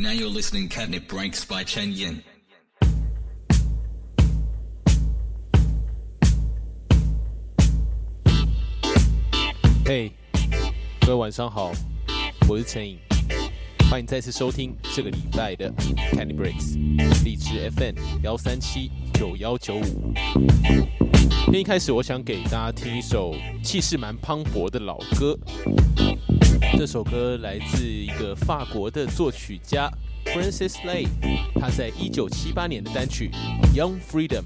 Now you're listening Catnip Breaks by Chen Yin. 嘿，各位晚上好，我是陈颖，欢迎再次收听这个礼拜的 Candy Breaks，荔枝 FM 幺三七九幺九五。今天一开始，我想给大家听一首气势蛮磅礴的老歌。这首歌来自一个法国的作曲家 Francis Lay，他在一九七八年的单曲《Young Freedom》。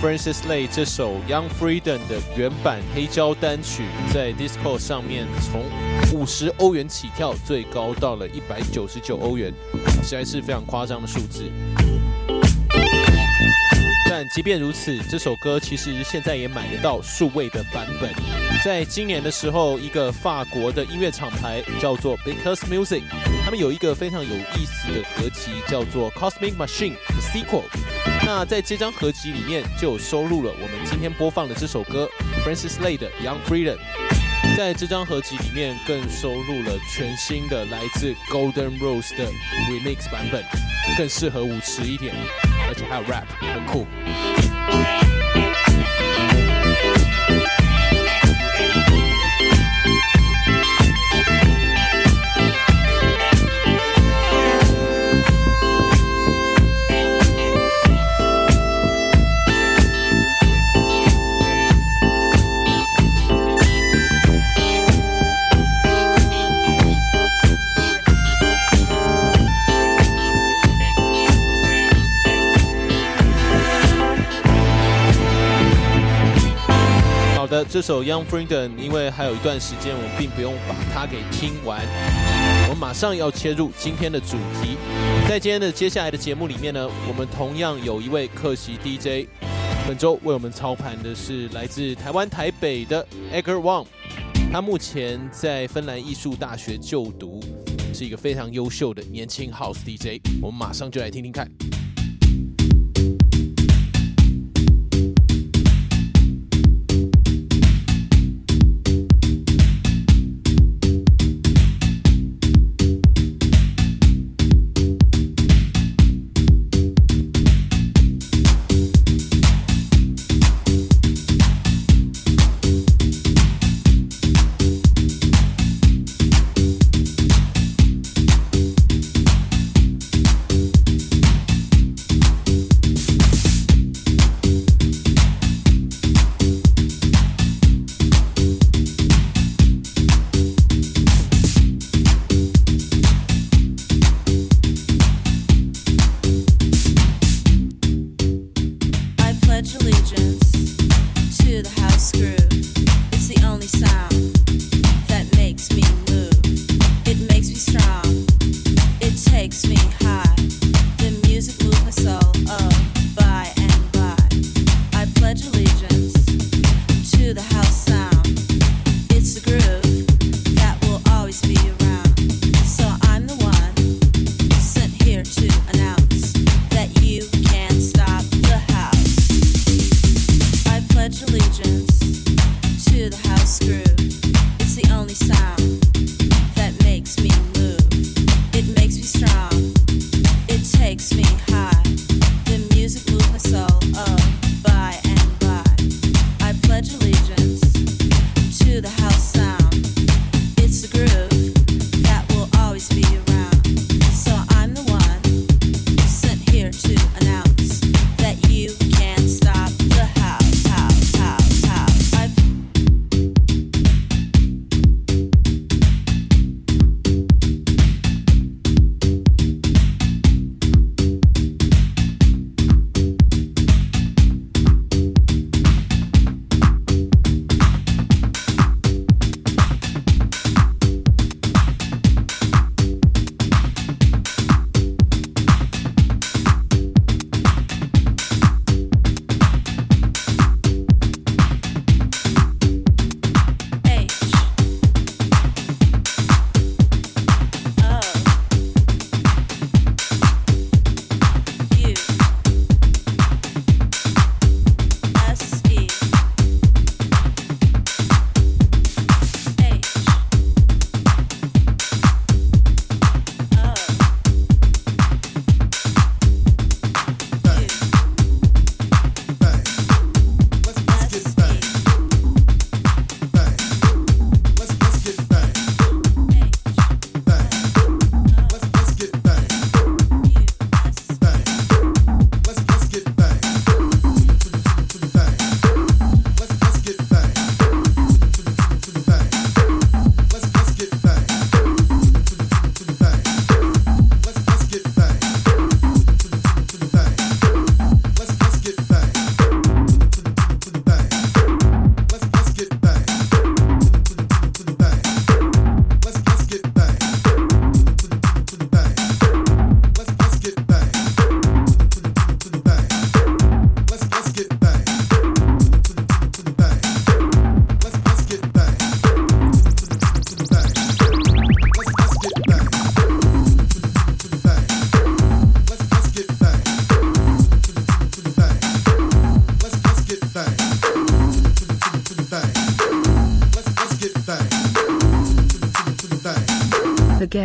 Francis Lay 这首 Young Freedom 的原版黑胶单曲，在 d i s c o 上面从五十欧元起跳，最高到了一百九十九欧元，实在是非常夸张的数字。但即便如此，这首歌其实现在也买得到数位的版本。在今年的时候，一个法国的音乐厂牌叫做 Because Music，他们有一个非常有意思的合集，叫做 Cosmic Machine Sequel。那在这张合集里面，就收录了我们今天播放的这首歌 Francis Lay 的 Young Freedom。在这张合集里面，更收录了全新的来自 Golden Rose 的 Remix 版本，更适合舞池一点，而且还有 Rap，很酷。 这首 Young Freedom，因为还有一段时间，我们并不用把它给听完。我们马上要切入今天的主题。在今天的接下来的节目里面呢，我们同样有一位客席 DJ，本周为我们操盘的是来自台湾台北的 Edgar Wang。他目前在芬兰艺术大学就读，是一个非常优秀的年轻 House DJ。我们马上就来听听看。to the house crew.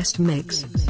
best mix.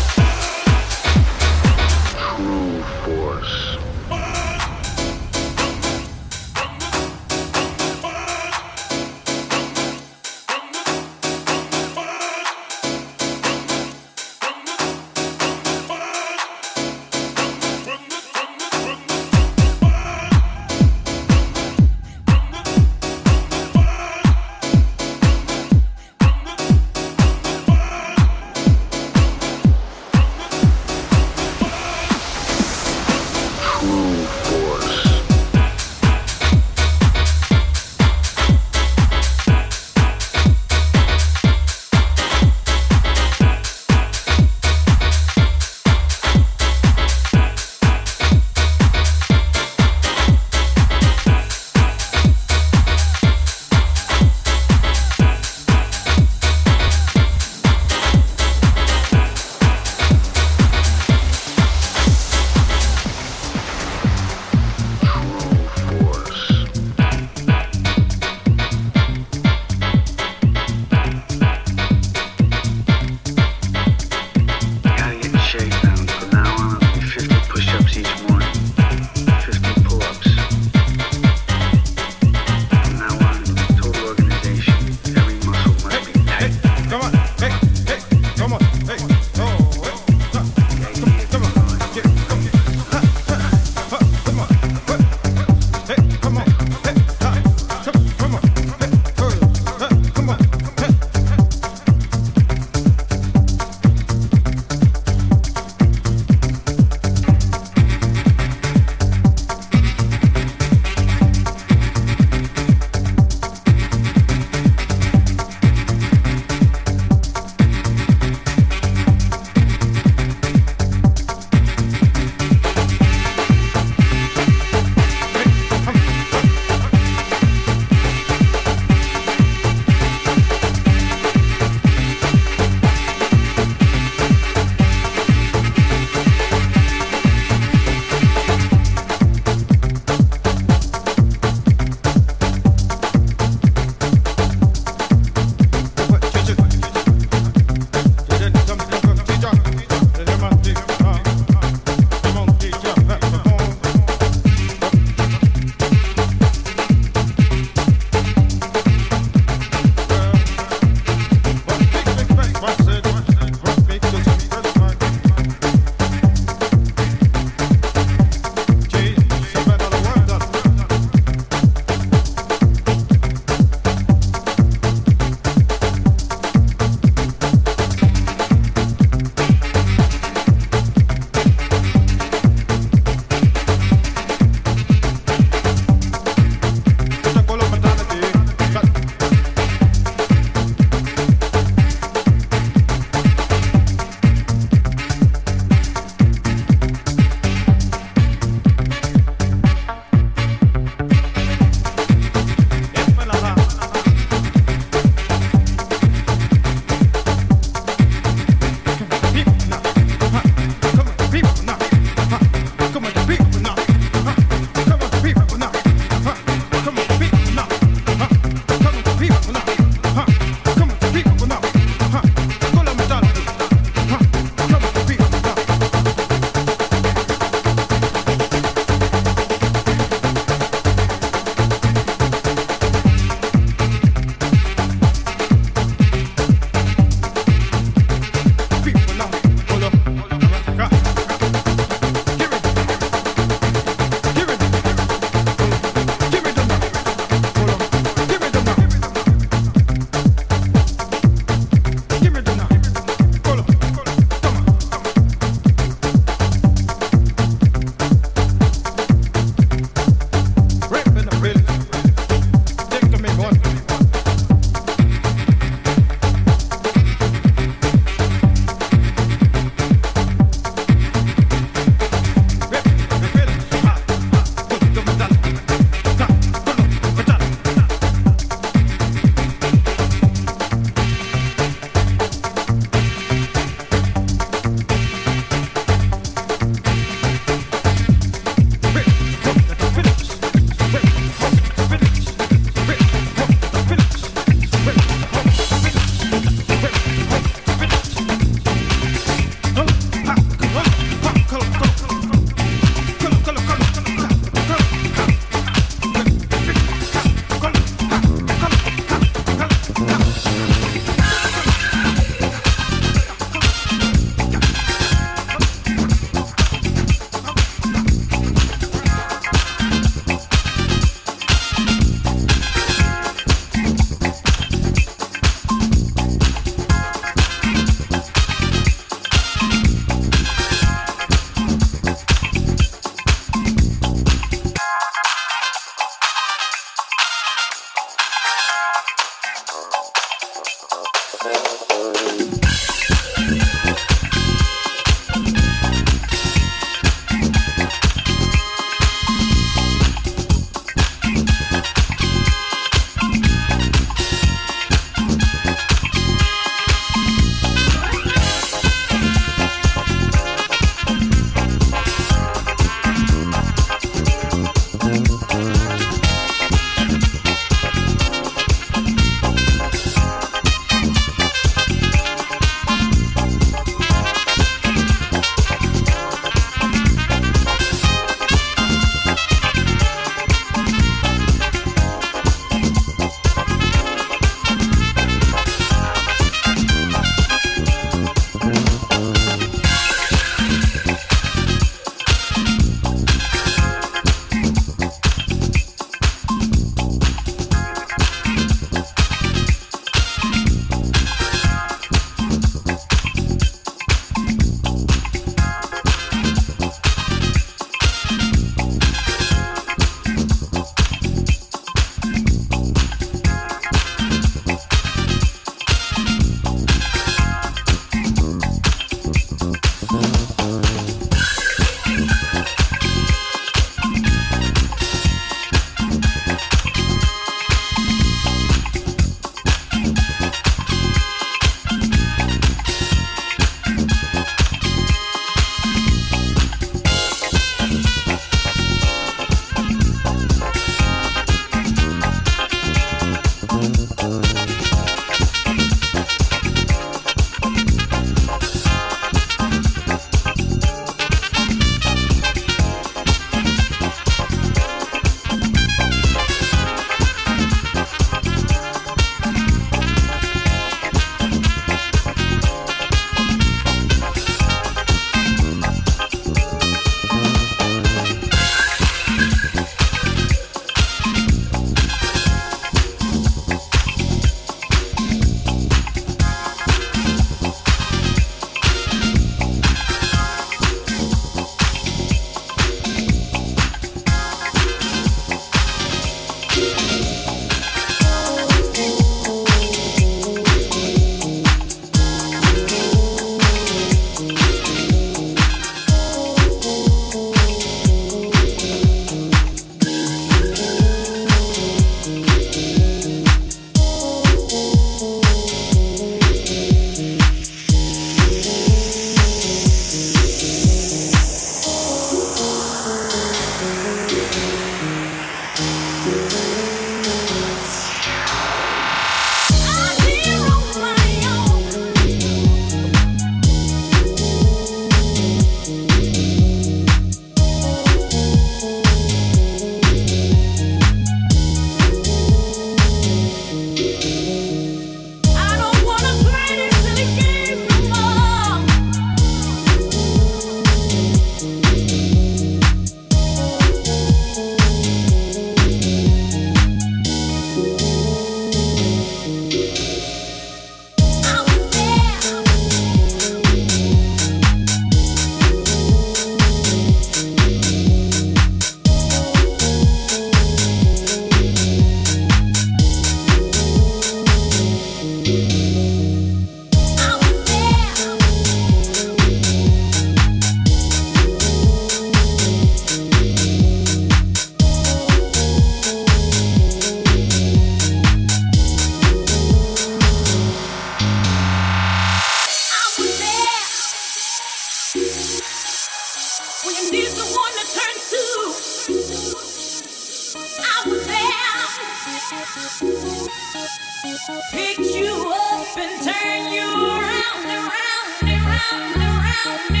Pick you up and turn you around, around, around, around.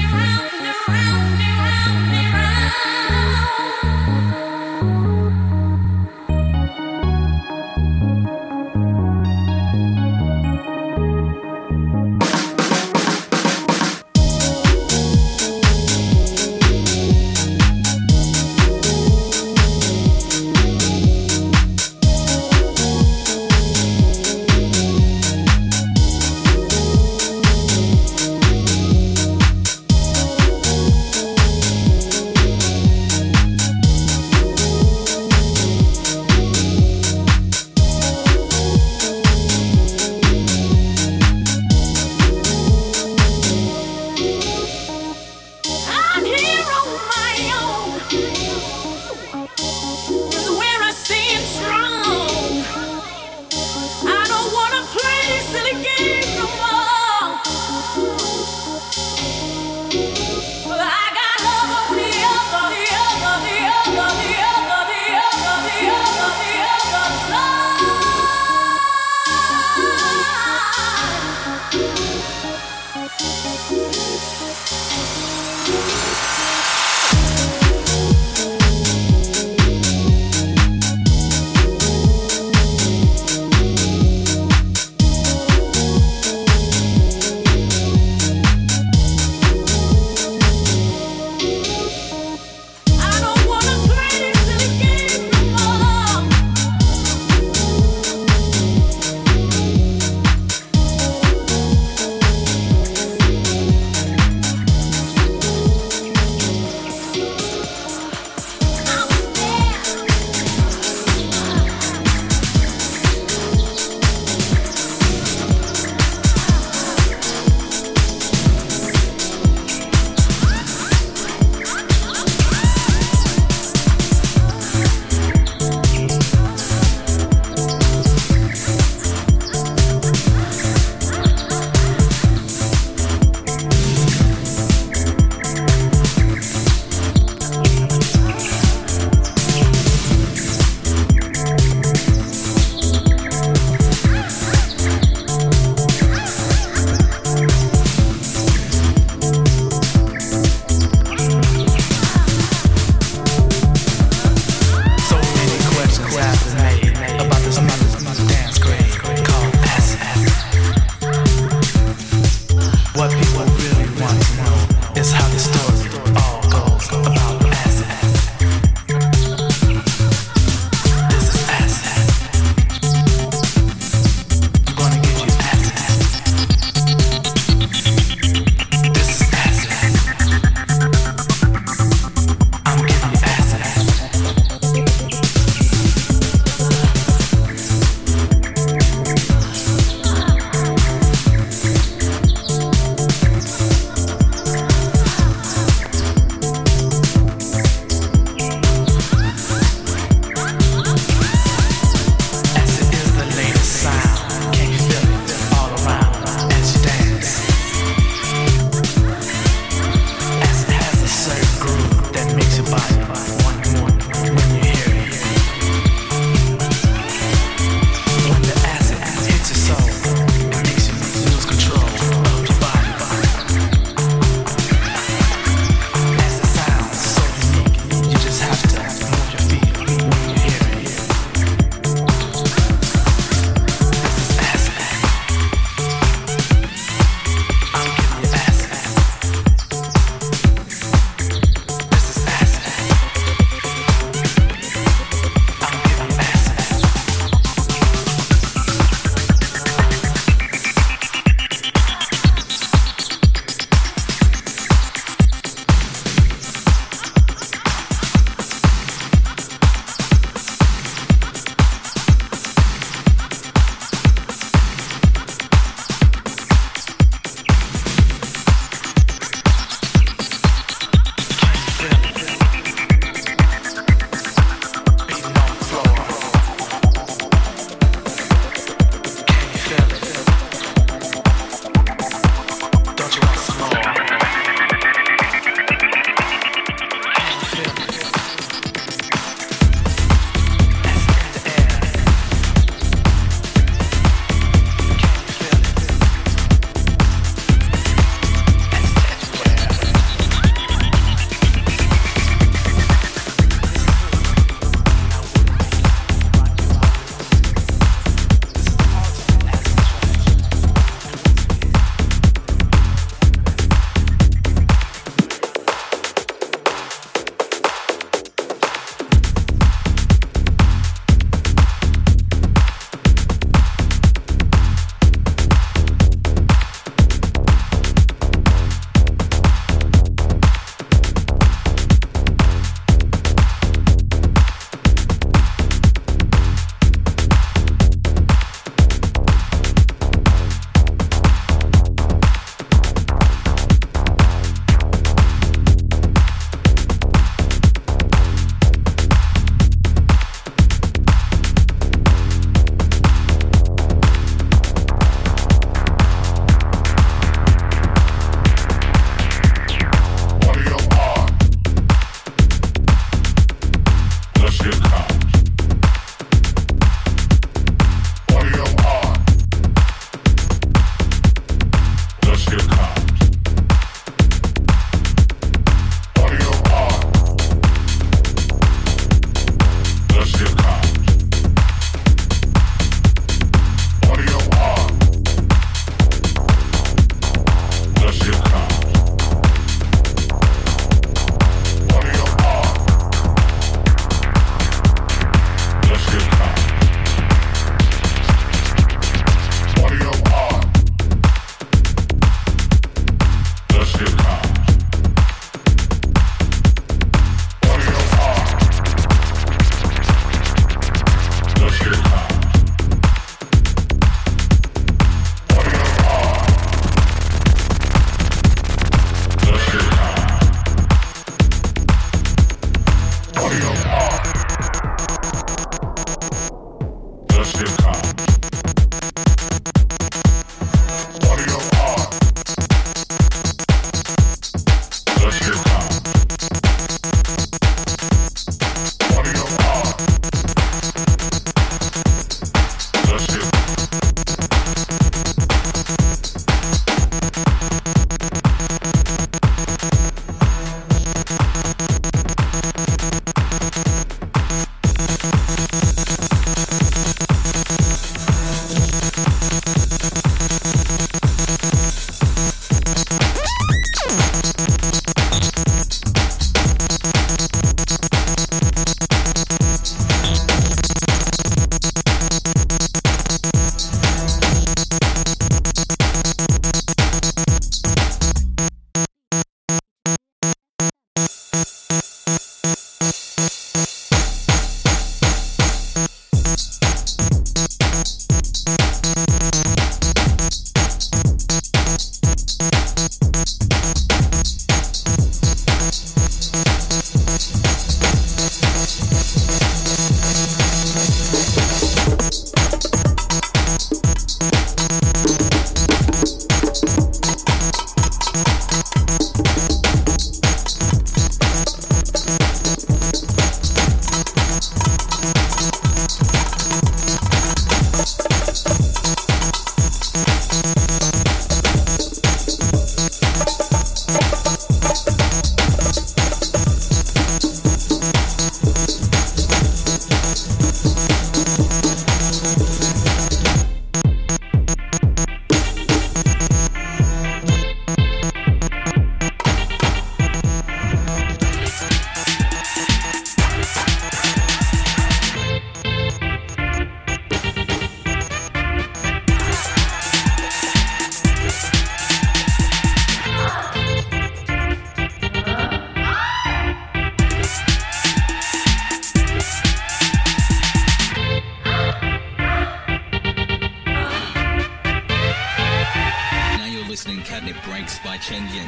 天津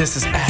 This is acid.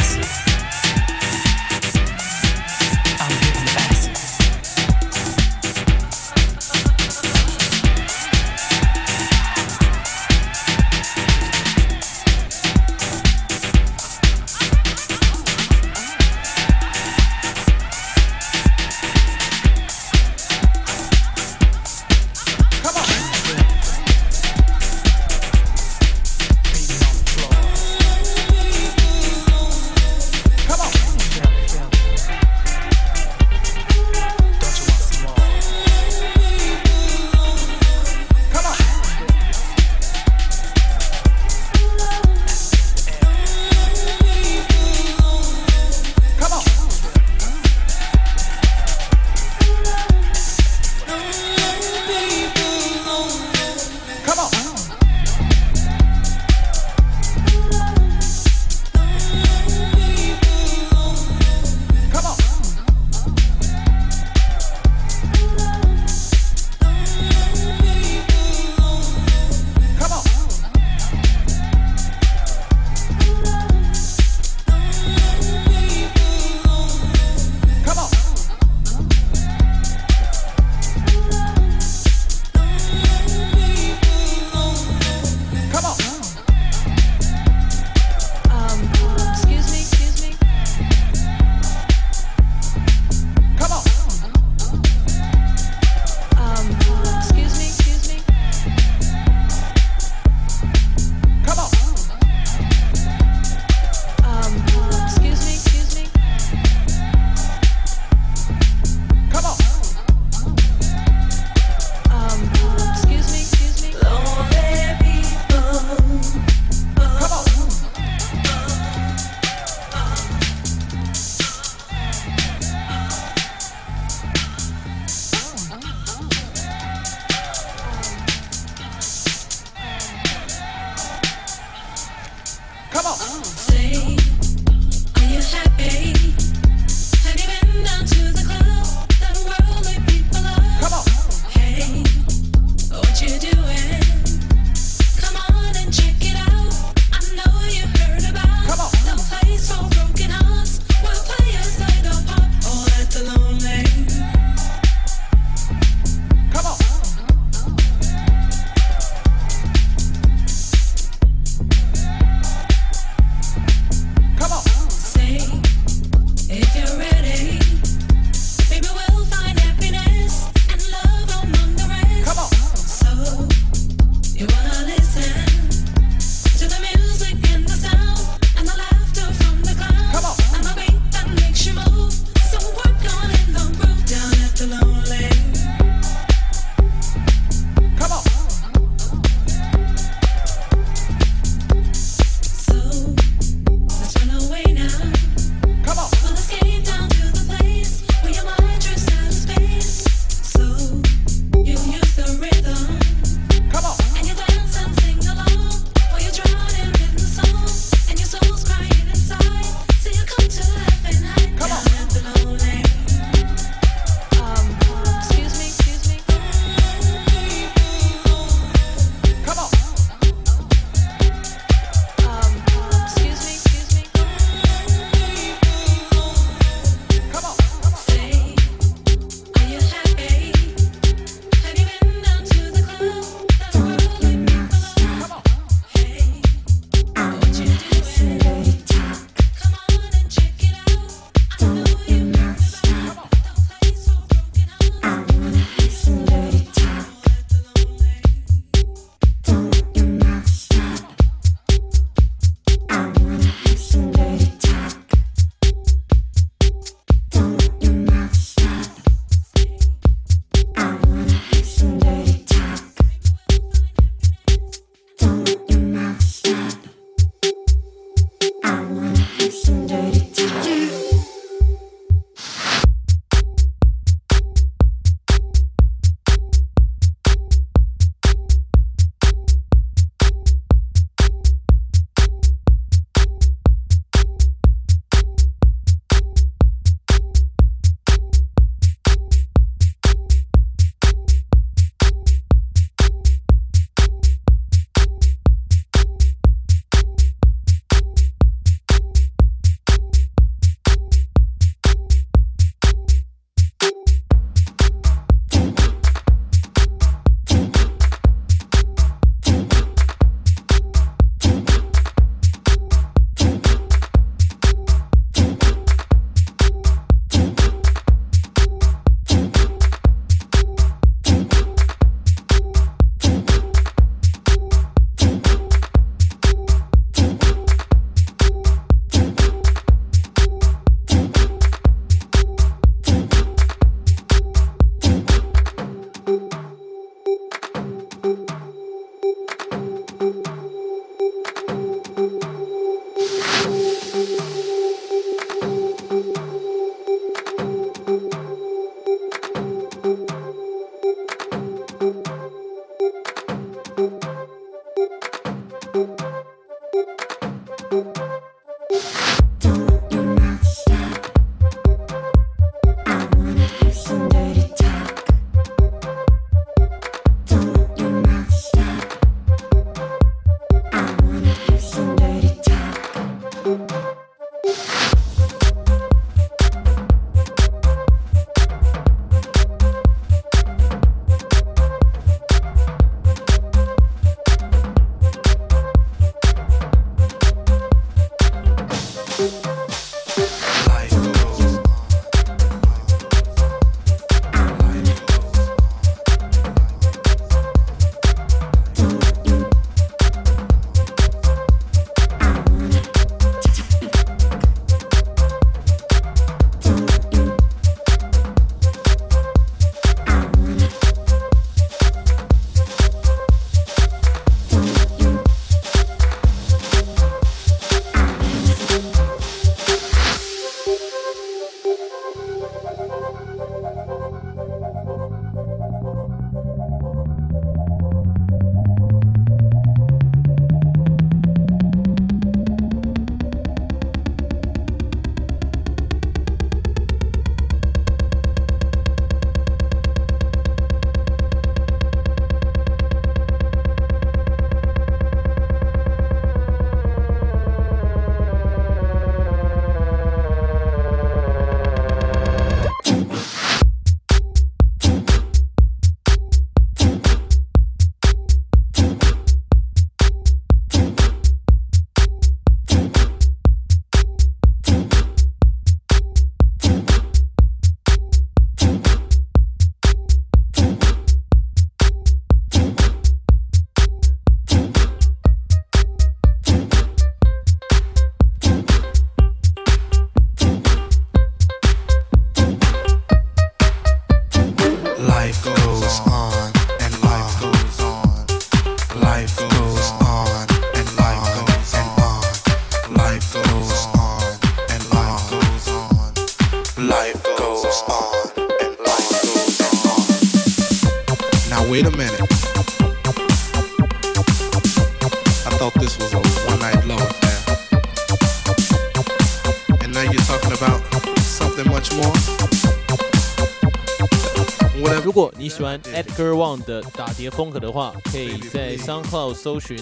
Edgar Wang 的打碟风格的话，可以在 SoundCloud 搜寻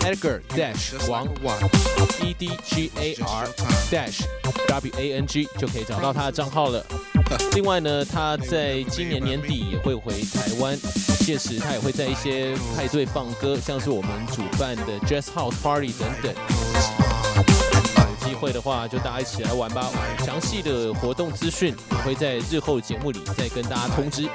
Edgar Dash Wang E D G A R Dash W A N G 就可以找到他的账号了。另外呢，他在今年年底也会回台湾，届时他也会在一些派对放歌，像是我们主办的 Jazz House Party 等等。会的话，就大家一起来玩吧。详细的活动资讯，我会在日后节目里再跟大家通知。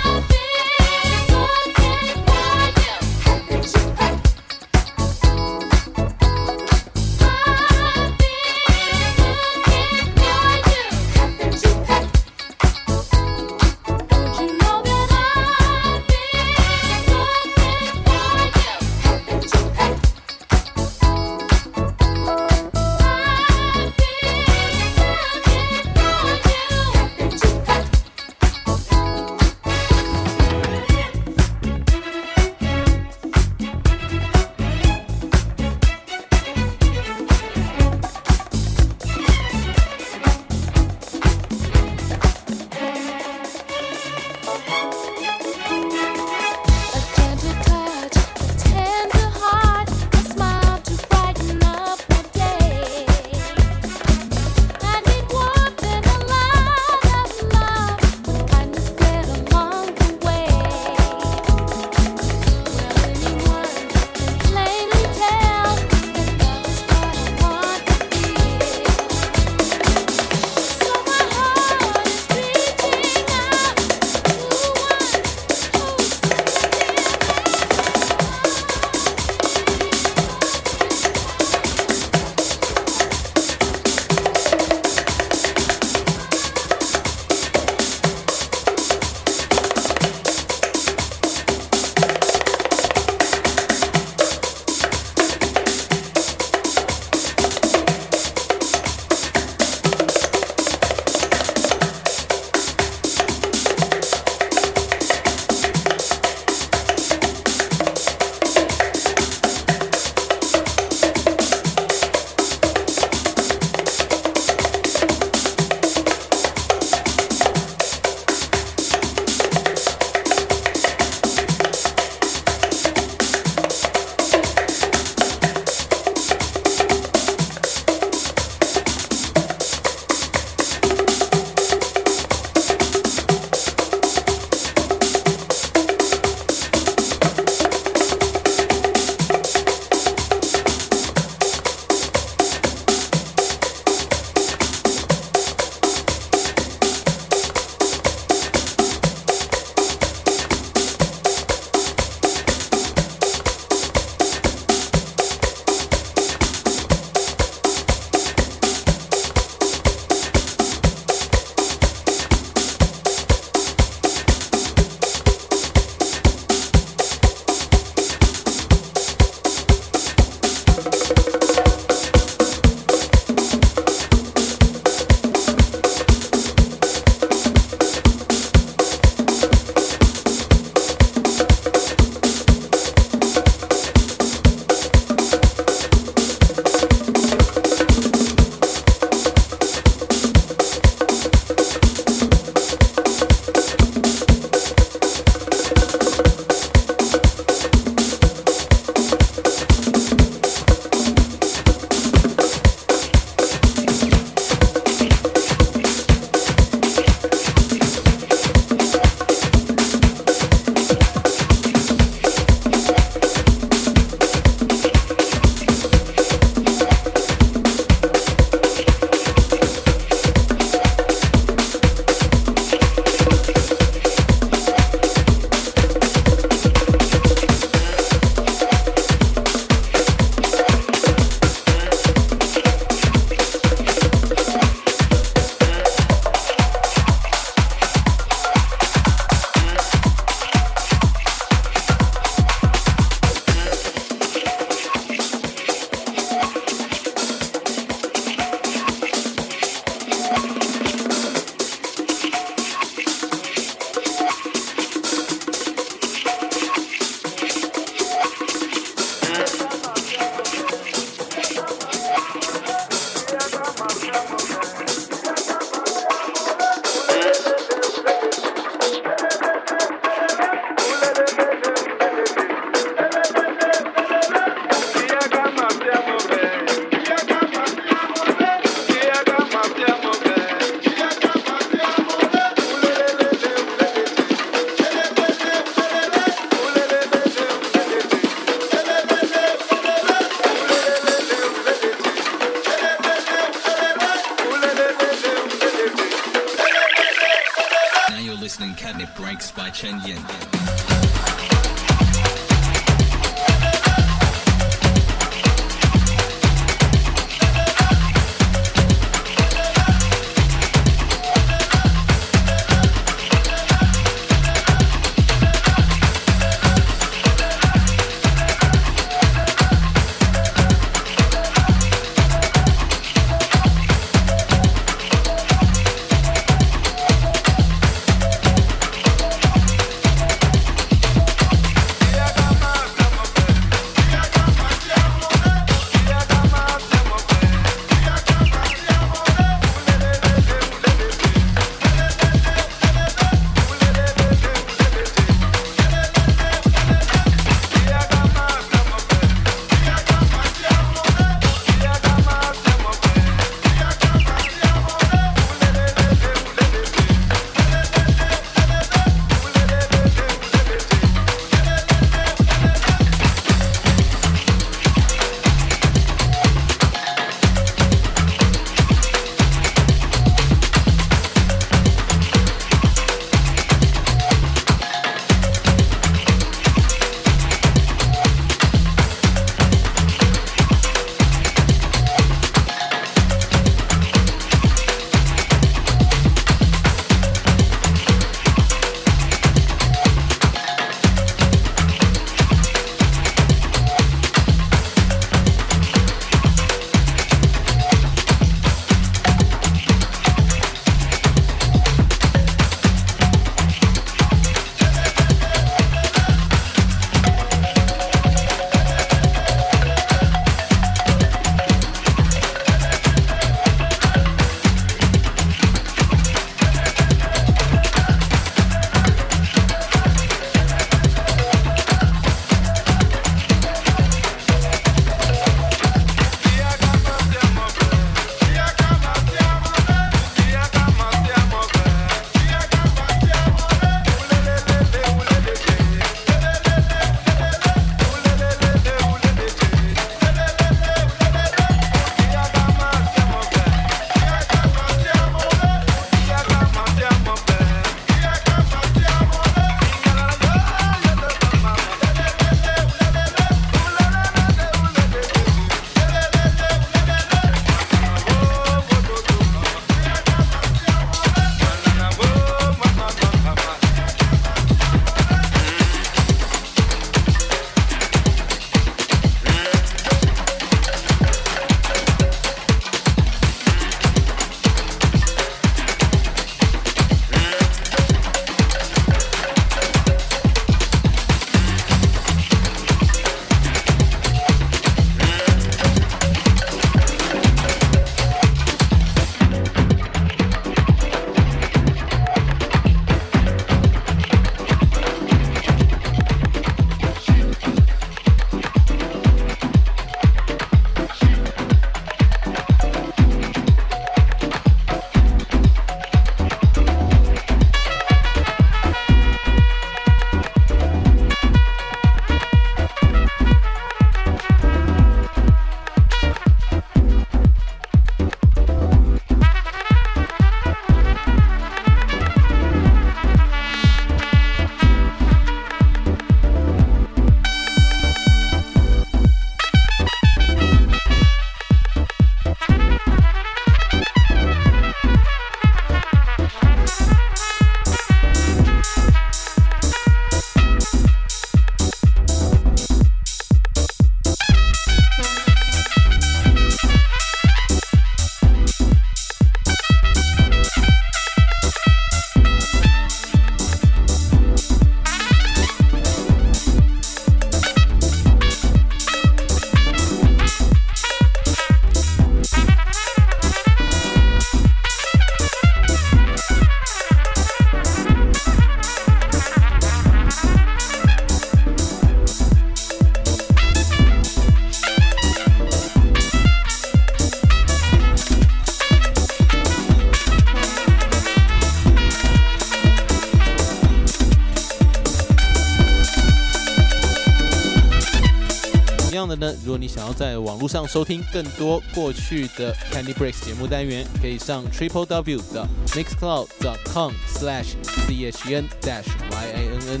你想要在网络上收听更多过去的 Candy Breaks 节目单元，可以上 triple w 的 mixcloud. dot com slash chn dash yin。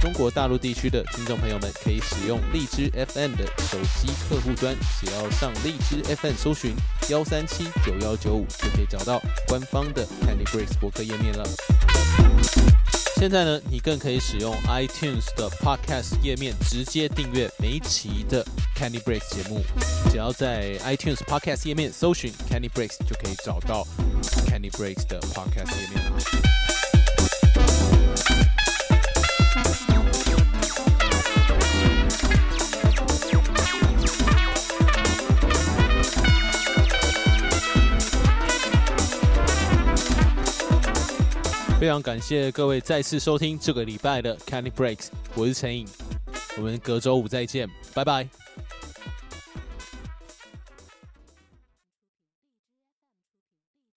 中国大陆地区的听众朋友们可以使用荔枝 FM 的手机客户端，只要上荔枝 FM 搜寻幺三七九幺九五，就可以找到官方的 Candy Breaks 博客页面了。现在呢，你更可以使用 iTunes 的 Podcast 页面直接订阅每一期的 Candy Breaks 节目。只要在 iTunes Podcast 页面搜寻 Candy Breaks，就可以找到 Candy Breaks 的 Podcast 页面了。非常感谢各位再次收听这个礼拜的 Candy Breaks，我是陈颖，我们隔周五再见，拜拜。